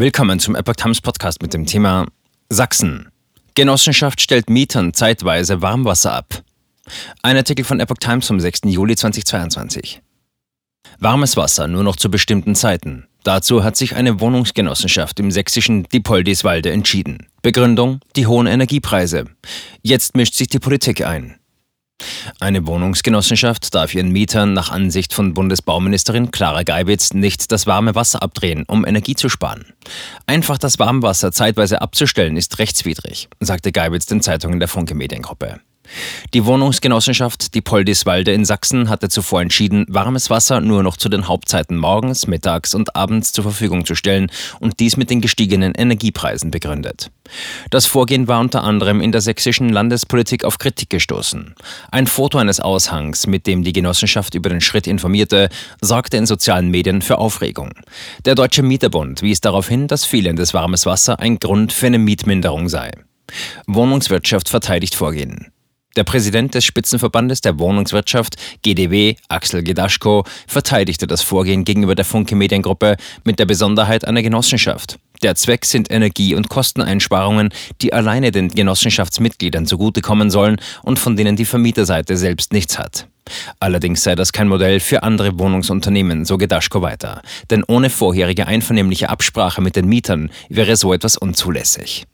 Willkommen zum Epoch Times Podcast mit dem Thema Sachsen. Genossenschaft stellt Mietern zeitweise Warmwasser ab. Ein Artikel von Epoch Times vom 6. Juli 2022. Warmes Wasser nur noch zu bestimmten Zeiten. Dazu hat sich eine Wohnungsgenossenschaft im sächsischen Diepoldiswalde entschieden. Begründung: die hohen Energiepreise. Jetzt mischt sich die Politik ein. Eine Wohnungsgenossenschaft darf ihren Mietern nach Ansicht von Bundesbauministerin Clara Geibitz nicht das warme Wasser abdrehen, um Energie zu sparen. Einfach das Warmwasser zeitweise abzustellen ist rechtswidrig, sagte Geibitz den Zeitungen der Funke Mediengruppe. Die Wohnungsgenossenschaft Die Poldiswalde in Sachsen hatte zuvor entschieden, warmes Wasser nur noch zu den Hauptzeiten morgens, mittags und abends zur Verfügung zu stellen und dies mit den gestiegenen Energiepreisen begründet. Das Vorgehen war unter anderem in der sächsischen Landespolitik auf Kritik gestoßen. Ein Foto eines Aushangs, mit dem die Genossenschaft über den Schritt informierte, sorgte in sozialen Medien für Aufregung. Der Deutsche Mieterbund wies darauf hin, dass fehlendes warmes Wasser ein Grund für eine Mietminderung sei. Wohnungswirtschaft verteidigt Vorgehen. Der Präsident des Spitzenverbandes der Wohnungswirtschaft, GDW, Axel Gedaschko, verteidigte das Vorgehen gegenüber der Funke Mediengruppe mit der Besonderheit einer Genossenschaft. Der Zweck sind Energie- und Kosteneinsparungen, die alleine den Genossenschaftsmitgliedern zugutekommen sollen und von denen die Vermieterseite selbst nichts hat. Allerdings sei das kein Modell für andere Wohnungsunternehmen, so Gedaschko weiter. Denn ohne vorherige einvernehmliche Absprache mit den Mietern wäre so etwas unzulässig.